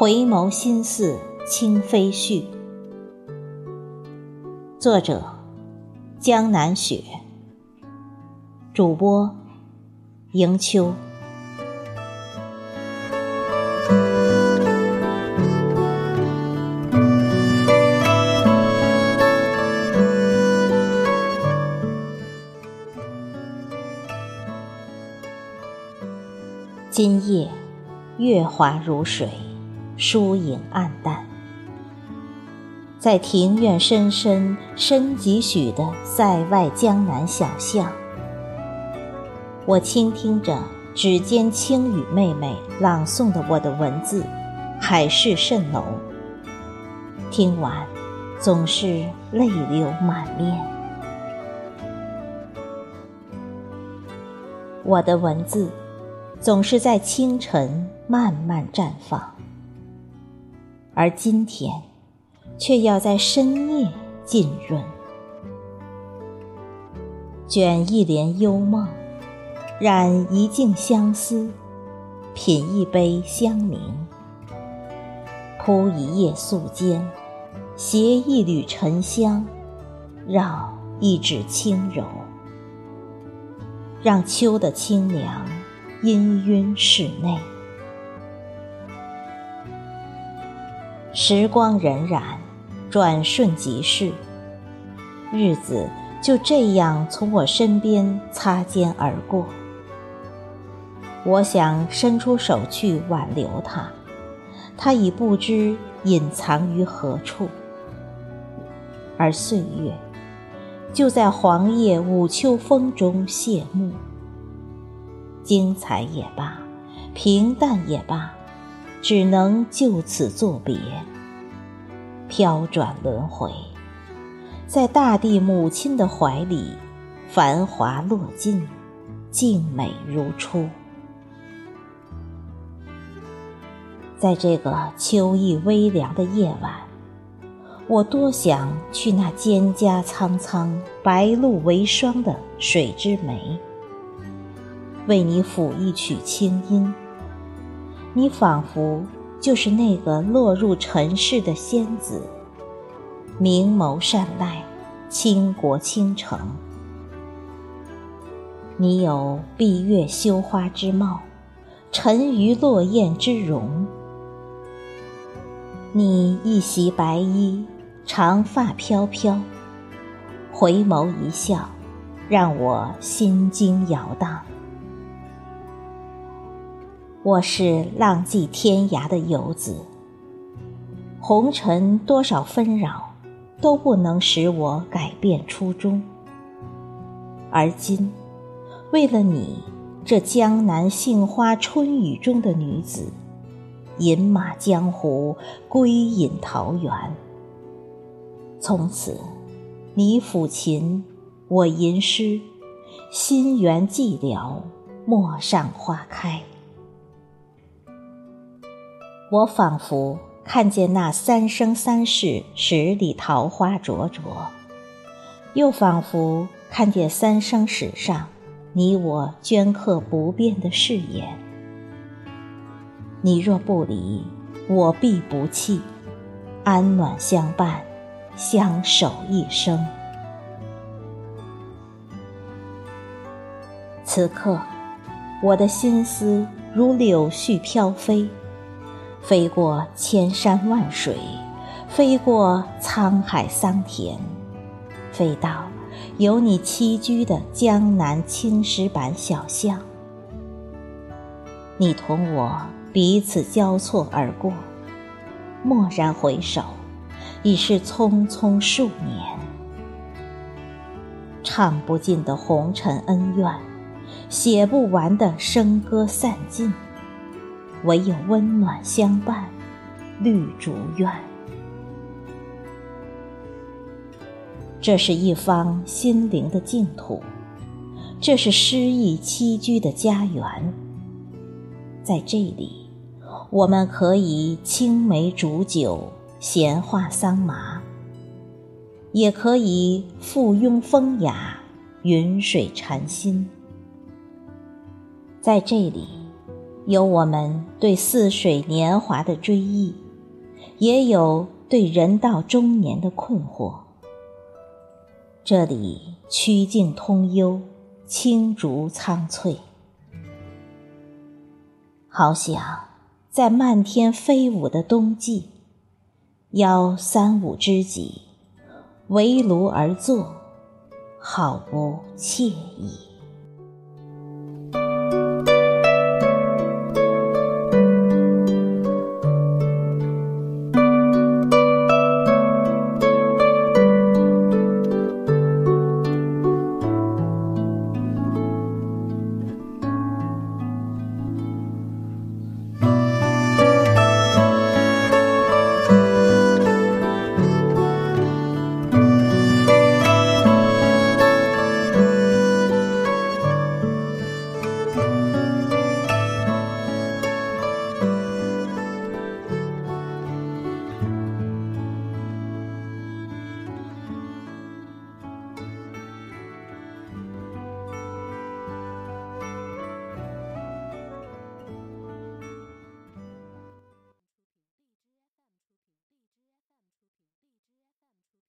回眸心似清飞絮。作者：江南雪。主播：迎秋。今夜，月华如水，疏影暗淡。在庭院深深深几许的塞外江南小巷，我倾听着指尖轻语妹妹朗诵的我的文字，海市蜃楼。听完，总是泪流满面。我的文字。总是在清晨慢慢绽放，而今天却要在深夜浸润。卷一帘幽梦，染一径相思，品一杯香茗，铺一夜素笺，携一缕沉香，绕一指轻柔，让秋的清凉。氤氲室内，时光荏苒，转瞬即逝，日子就这样从我身边擦肩而过。我想伸出手去挽留他，他已不知隐藏于何处，而岁月就在黄叶午秋风中谢幕。精彩也罢，平淡也罢，只能就此作别。飘转轮回，在大地母亲的怀里，繁华落尽，静美如初。在这个秋意微凉的夜晚，我多想去那蒹葭苍苍、白露为霜的水之湄。为你抚一曲清音，你仿佛就是那个落入尘世的仙子，明眸善睐，倾国倾城。你有闭月羞花之貌，沉鱼落雁之容。你一袭白衣，长发飘飘，回眸一笑，让我心惊摇荡。我是浪迹天涯的游子，红尘多少纷扰，都不能使我改变初衷。而今，为了你这江南杏花春雨中的女子，饮马江湖，归隐桃源。从此，你抚琴，我吟诗，心缘寂寥，陌上花开。我仿佛看见那三生三世十里桃花灼灼，又仿佛看见三生石上你我镌刻不变的誓言。你若不离，我必不弃，安暖相伴，相守一生。此刻，我的心思如柳絮飘飞。飞过千山万水，飞过沧海桑田，飞到有你栖居的江南青石板小巷。你同我彼此交错而过，蓦然回首，已是匆匆数年。唱不尽的红尘恩怨，写不完的笙歌散尽。唯有温暖相伴，绿竹院。这是一方心灵的净土，这是诗意栖居的家园。在这里，我们可以青梅煮酒，闲话桑麻；也可以附庸风雅，云水禅心。在这里。有我们对似水年华的追忆，也有对人到中年的困惑。这里曲径通幽，青竹苍翠，好想在漫天飞舞的冬季，邀三五知己围炉而坐，好不惬意。